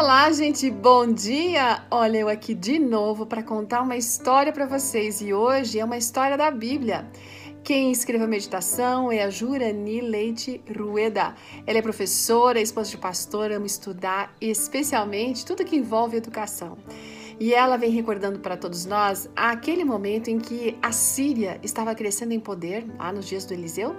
Olá, gente, bom dia! Olha, eu aqui de novo para contar uma história para vocês e hoje é uma história da Bíblia. Quem escreveu a meditação é a Jurani Leite Rueda. Ela é professora, esposa de pastor, ama estudar, especialmente tudo que envolve educação. E ela vem recordando para todos nós aquele momento em que a Síria estava crescendo em poder, lá nos dias do Eliseu,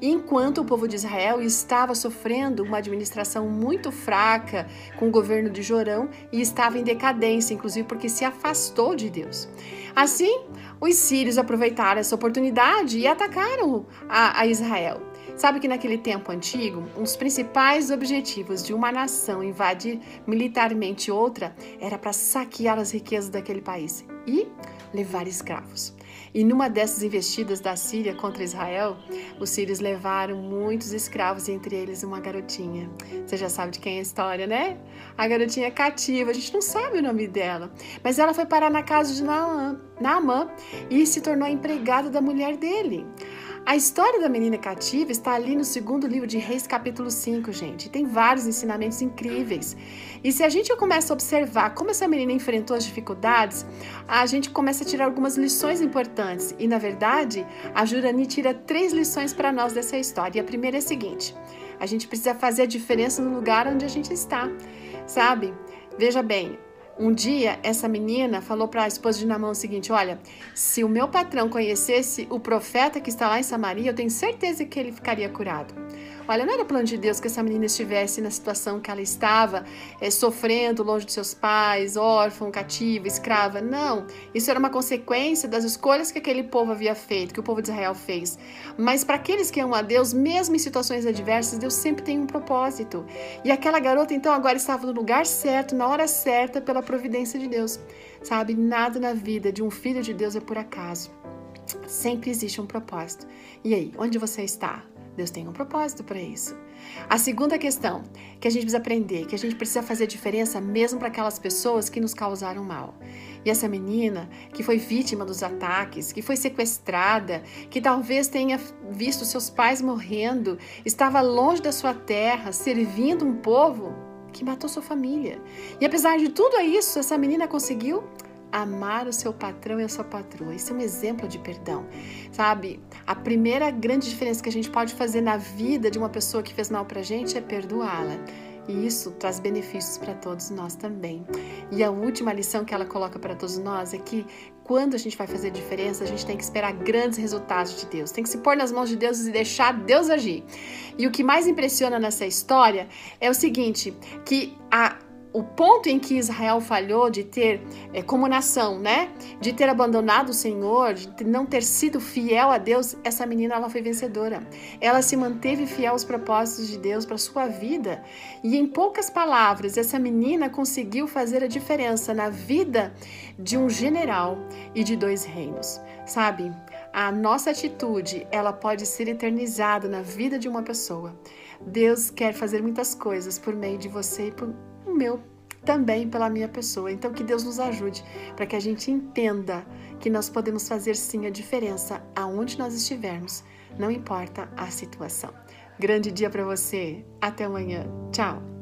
enquanto o povo de Israel estava sofrendo uma administração muito fraca com o governo de Jorão e estava em decadência, inclusive porque se afastou de Deus. Assim, os sírios aproveitaram essa oportunidade e atacaram a, a Israel. Sabe que naquele tempo antigo, um dos principais objetivos de uma nação invadir militarmente outra era para saquear as riquezas daquele país e levar escravos. E numa dessas investidas da Síria contra Israel, os sírios levaram muitos escravos, entre eles uma garotinha. Você já sabe de quem é a história, né? A garotinha cativa, a gente não sabe o nome dela, mas ela foi parar na casa de Naamã e se tornou empregada da mulher dele. A história da menina cativa está ali no segundo livro de Reis, capítulo 5, gente. Tem vários ensinamentos incríveis. E se a gente começa a observar como essa menina enfrentou as dificuldades, a gente começa a tirar algumas lições importantes. E, na verdade, a Jurani tira três lições para nós dessa história. E a primeira é a seguinte: a gente precisa fazer a diferença no lugar onde a gente está, sabe? Veja bem, um dia, essa menina falou para a esposa de Namão o seguinte: Olha, se o meu patrão conhecesse o profeta que está lá em Samaria, eu tenho certeza que ele ficaria curado. Olha, não era plano de Deus que essa menina estivesse na situação que ela estava, é, sofrendo longe de seus pais, órfã, cativa, escrava. Não. Isso era uma consequência das escolhas que aquele povo havia feito, que o povo de Israel fez. Mas para aqueles que amam a Deus, mesmo em situações adversas, Deus sempre tem um propósito. E aquela garota, então, agora estava no lugar certo, na hora certa, pela providência de Deus. Sabe, nada na vida de um filho de Deus é por acaso. Sempre existe um propósito. E aí, onde você está? Deus tem um propósito para isso. A segunda questão que a gente precisa aprender, que a gente precisa fazer diferença mesmo para aquelas pessoas que nos causaram mal. E essa menina que foi vítima dos ataques, que foi sequestrada, que talvez tenha visto seus pais morrendo, estava longe da sua terra, servindo um povo que matou sua família. E apesar de tudo isso, essa menina conseguiu amar o seu patrão e a sua patroa. Isso é um exemplo de perdão, sabe? A primeira grande diferença que a gente pode fazer na vida de uma pessoa que fez mal pra gente é perdoá-la. E isso traz benefícios para todos nós também. E a última lição que ela coloca para todos nós é que quando a gente vai fazer diferença, a gente tem que esperar grandes resultados de Deus. Tem que se pôr nas mãos de Deus e deixar Deus agir. E o que mais impressiona nessa história é o seguinte, que a o ponto em que Israel falhou de ter, é, como nação, né, de ter abandonado o Senhor, de não ter sido fiel a Deus, essa menina ela foi vencedora. Ela se manteve fiel aos propósitos de Deus para sua vida. E em poucas palavras, essa menina conseguiu fazer a diferença na vida de um general e de dois reinos. Sabe? A nossa atitude, ela pode ser eternizada na vida de uma pessoa. Deus quer fazer muitas coisas por meio de você e por meu também pela minha pessoa. Então, que Deus nos ajude para que a gente entenda que nós podemos fazer sim a diferença aonde nós estivermos, não importa a situação. Grande dia para você. Até amanhã. Tchau.